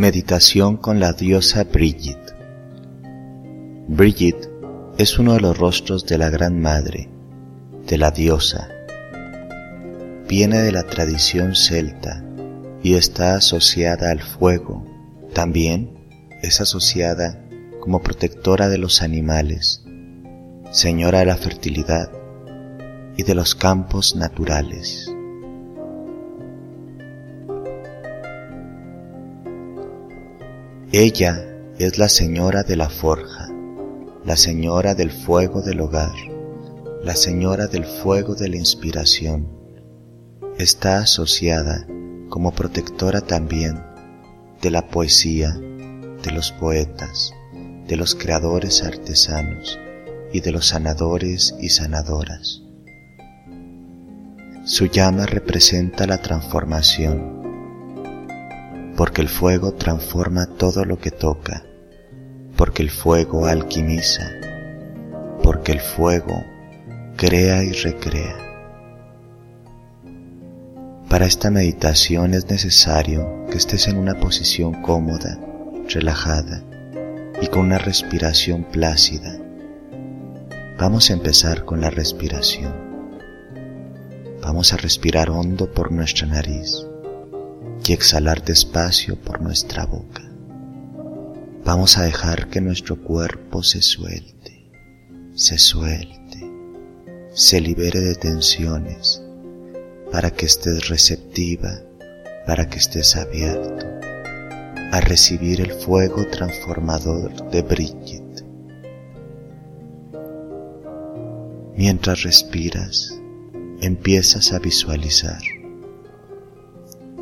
Meditación con la diosa Brigitte. Brigitte es uno de los rostros de la Gran Madre, de la diosa. Viene de la tradición celta y está asociada al fuego. También es asociada como protectora de los animales, señora de la fertilidad y de los campos naturales. Ella es la señora de la forja, la señora del fuego del hogar, la señora del fuego de la inspiración. Está asociada como protectora también de la poesía, de los poetas, de los creadores artesanos y de los sanadores y sanadoras. Su llama representa la transformación porque el fuego transforma todo lo que toca, porque el fuego alquimiza, porque el fuego crea y recrea. Para esta meditación es necesario que estés en una posición cómoda, relajada y con una respiración plácida. Vamos a empezar con la respiración. Vamos a respirar hondo por nuestra nariz y exhalar despacio por nuestra boca. Vamos a dejar que nuestro cuerpo se suelte, se suelte, se libere de tensiones para que estés receptiva, para que estés abierto a recibir el fuego transformador de Brigitte. Mientras respiras, empiezas a visualizar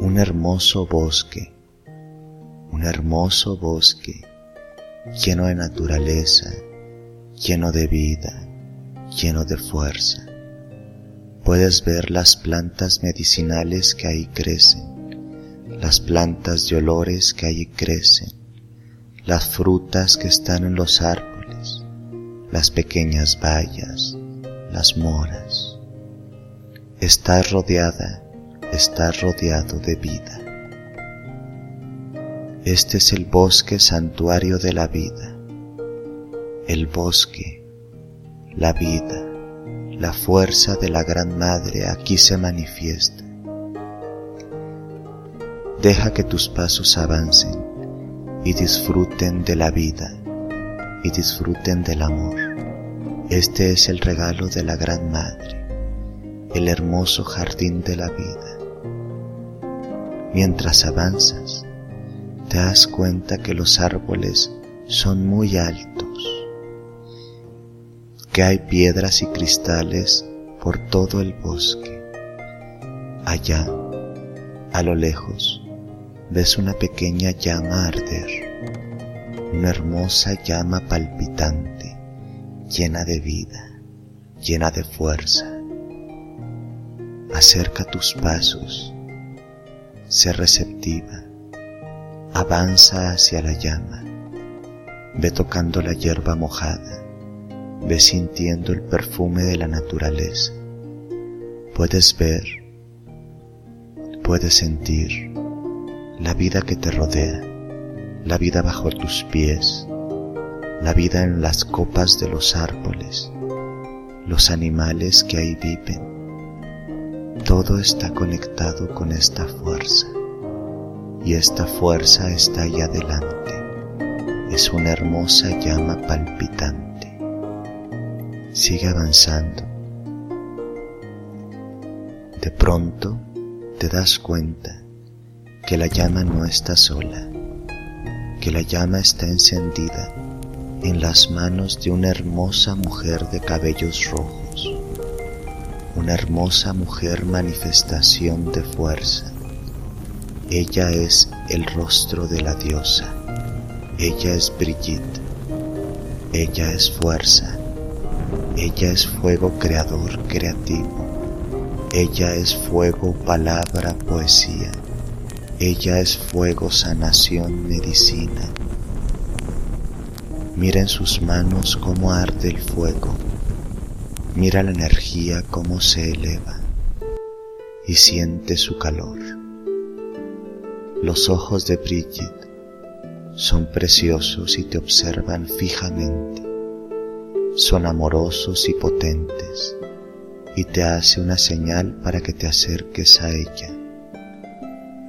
un hermoso bosque, un hermoso bosque lleno de naturaleza, lleno de vida, lleno de fuerza. Puedes ver las plantas medicinales que ahí crecen, las plantas de olores que ahí crecen, las frutas que están en los árboles, las pequeñas bayas, las moras. Estás rodeada está rodeado de vida. Este es el bosque santuario de la vida. El bosque, la vida, la fuerza de la Gran Madre aquí se manifiesta. Deja que tus pasos avancen y disfruten de la vida y disfruten del amor. Este es el regalo de la Gran Madre, el hermoso jardín de la vida. Mientras avanzas, te das cuenta que los árboles son muy altos, que hay piedras y cristales por todo el bosque. Allá, a lo lejos, ves una pequeña llama arder, una hermosa llama palpitante, llena de vida, llena de fuerza. Acerca tus pasos Sé receptiva, avanza hacia la llama, ve tocando la hierba mojada, ve sintiendo el perfume de la naturaleza. Puedes ver, puedes sentir la vida que te rodea, la vida bajo tus pies, la vida en las copas de los árboles, los animales que ahí viven, todo está conectado con esta fuerza y esta fuerza está ahí adelante. Es una hermosa llama palpitante. Sigue avanzando. De pronto te das cuenta que la llama no está sola, que la llama está encendida en las manos de una hermosa mujer de cabellos rojos una hermosa mujer manifestación de fuerza. Ella es el rostro de la diosa. Ella es Brigitte. Ella es fuerza. Ella es fuego creador creativo. Ella es fuego palabra poesía. Ella es fuego sanación medicina. Mira en sus manos cómo arde el fuego Mira la energía cómo se eleva y siente su calor. Los ojos de Bridget son preciosos y te observan fijamente, son amorosos y potentes y te hace una señal para que te acerques a ella.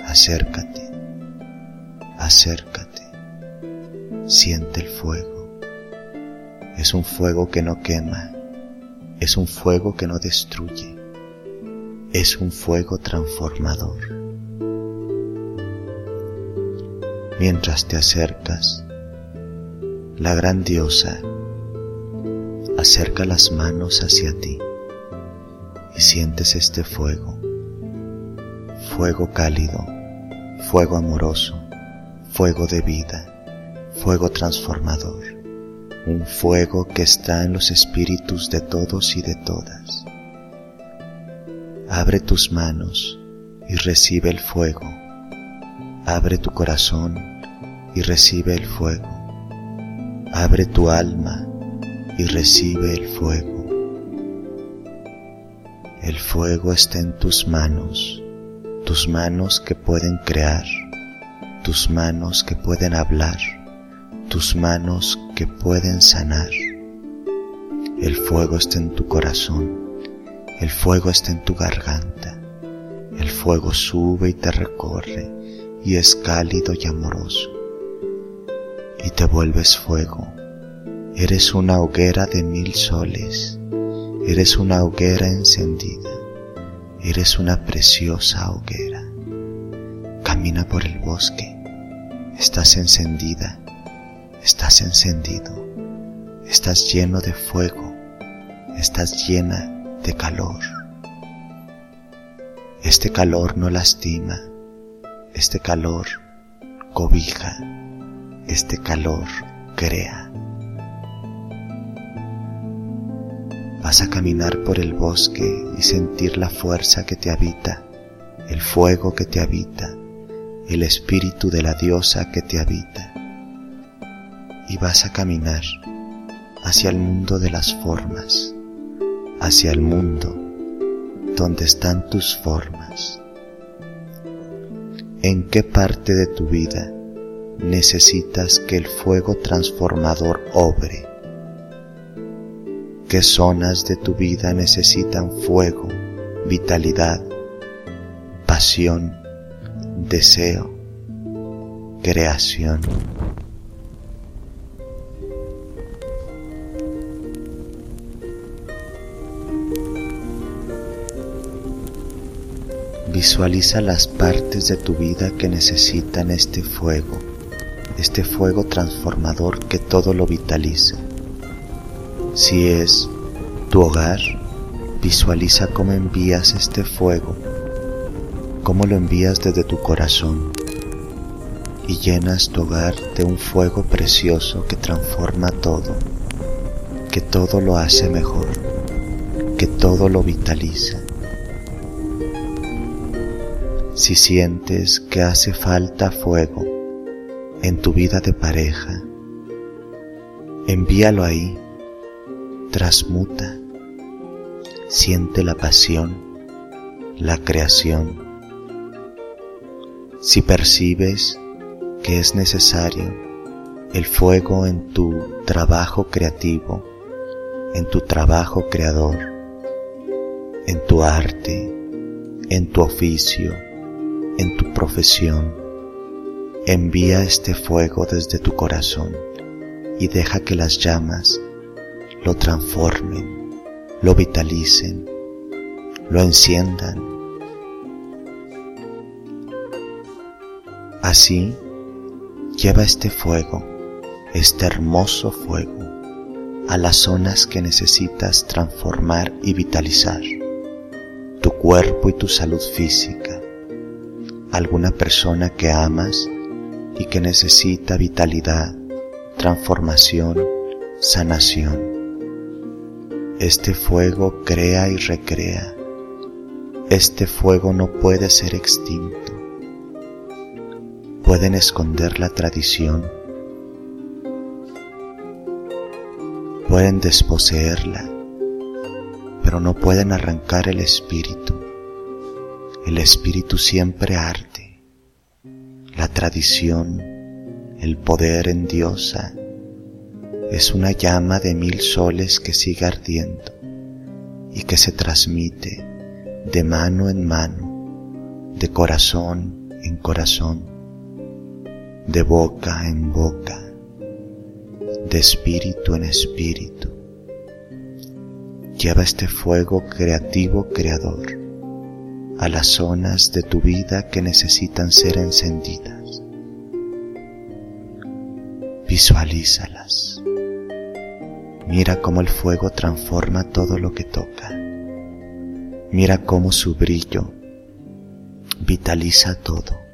Acércate, acércate, siente el fuego. Es un fuego que no quema, es un fuego que no destruye, es un fuego transformador. Mientras te acercas, la gran diosa acerca las manos hacia ti y sientes este fuego, fuego cálido, fuego amoroso, fuego de vida, fuego transformador, un fuego que está en los espíritus de todos y de todas. Abre tus manos y recibe el fuego. Abre tu corazón y recibe el fuego. Abre tu alma y recibe el fuego. El fuego está en tus manos, tus manos que pueden crear, tus manos que pueden hablar, tus manos que pueden sanar. El fuego está en tu corazón, el fuego está en tu garganta, el fuego sube y te recorre y es cálido y amoroso. Y te vuelves fuego, eres una hoguera de mil soles Eres una hoguera encendida, eres una preciosa hoguera. Camina por el bosque, estás encendida, estás encendido, estás lleno de fuego, estás llena de calor. Este calor no lastima, este calor cobija, este calor crea. Vas a caminar por el bosque y sentir la fuerza que te habita, el fuego que te habita, el espíritu de la diosa que te habita. Y vas a caminar hacia el mundo de las formas, hacia el mundo donde están tus formas. ¿En qué parte de tu vida necesitas que el fuego transformador obre? ¿Qué zonas de tu vida necesitan fuego, vitalidad, pasión, deseo, creación? Visualiza las partes de tu vida que necesitan este fuego, este fuego transformador que todo lo vitaliza. Si es tu hogar, visualiza cómo envías este fuego, cómo lo envías desde tu corazón y llenas tu hogar de un fuego precioso que transforma todo, que todo lo hace mejor, que todo lo vitaliza. Si sientes que hace falta fuego en tu vida de pareja, envíalo ahí transmuta, siente la pasión, la creación. Si percibes que es necesario el fuego en tu trabajo creativo, en tu trabajo creador, en tu arte, en tu oficio, en tu profesión, envía este fuego desde tu corazón y deja que las llamas lo transformen, lo vitalicen, lo enciendan. Así, lleva este fuego, este hermoso fuego, a las zonas que necesitas transformar y vitalizar, tu cuerpo y tu salud física, alguna persona que amas y que necesita vitalidad, transformación, sanación. Este fuego crea y recrea. Este fuego no puede ser extinto. Pueden esconder la tradición. Pueden desposeerla, pero no pueden arrancar el espíritu. El espíritu siempre arde. La tradición, el poder en diosa, es una llama de mil soles que sigue ardiendo y que se transmite de mano en mano, de corazón en corazón, de boca en boca, de espíritu en espíritu. Lleva este fuego creativo creador a las zonas de tu vida que necesitan ser encendidas. Visualízalas. Mira cómo el fuego transforma todo lo que toca. Mira cómo su brillo vitaliza todo.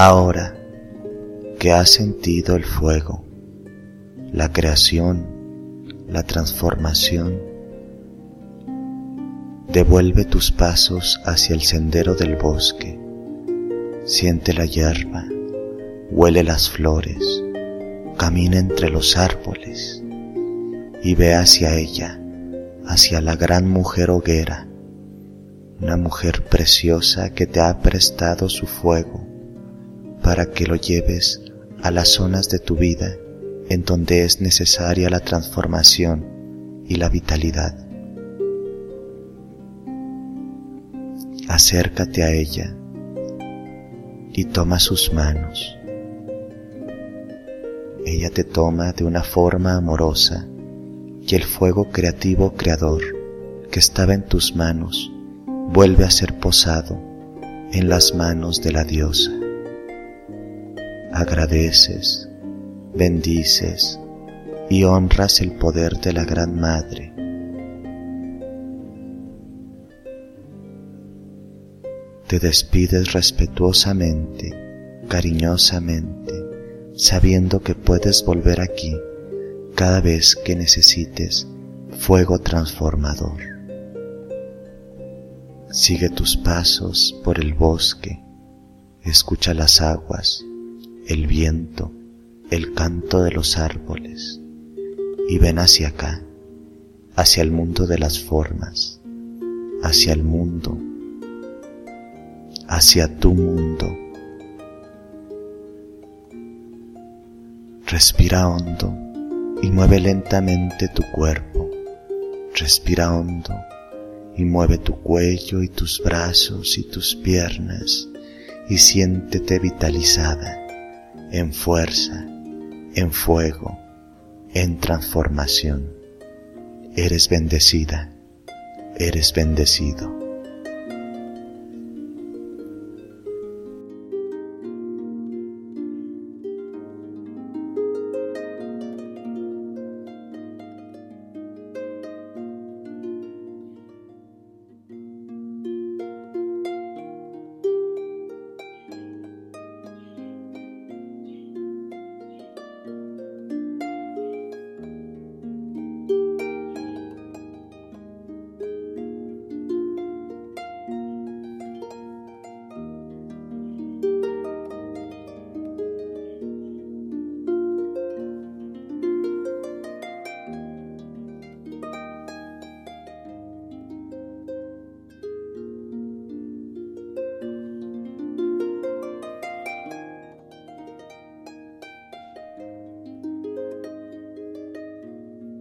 Ahora que has sentido el fuego, la creación, la transformación, devuelve tus pasos hacia el sendero del bosque. Siente la hierba, huele las flores, camina entre los árboles y ve hacia ella, hacia la gran mujer hoguera, una mujer preciosa que te ha prestado su fuego para que lo lleves a las zonas de tu vida en donde es necesaria la transformación y la vitalidad. Acércate a ella y toma sus manos. Ella te toma de una forma amorosa y el fuego creativo creador que estaba en tus manos vuelve a ser posado en las manos de la diosa agradeces, bendices y honras el poder de la Gran Madre. Te despides respetuosamente, cariñosamente, sabiendo que puedes volver aquí cada vez que necesites fuego transformador. Sigue tus pasos por el bosque, escucha las aguas, el viento, el canto de los árboles, y ven hacia acá, hacia el mundo de las formas, hacia el mundo, hacia tu mundo. Respira hondo y mueve lentamente tu cuerpo. Respira hondo y mueve tu cuello y tus brazos y tus piernas y siéntete vitalizada en fuerza, en fuego, en transformación. Eres bendecida, eres bendecido.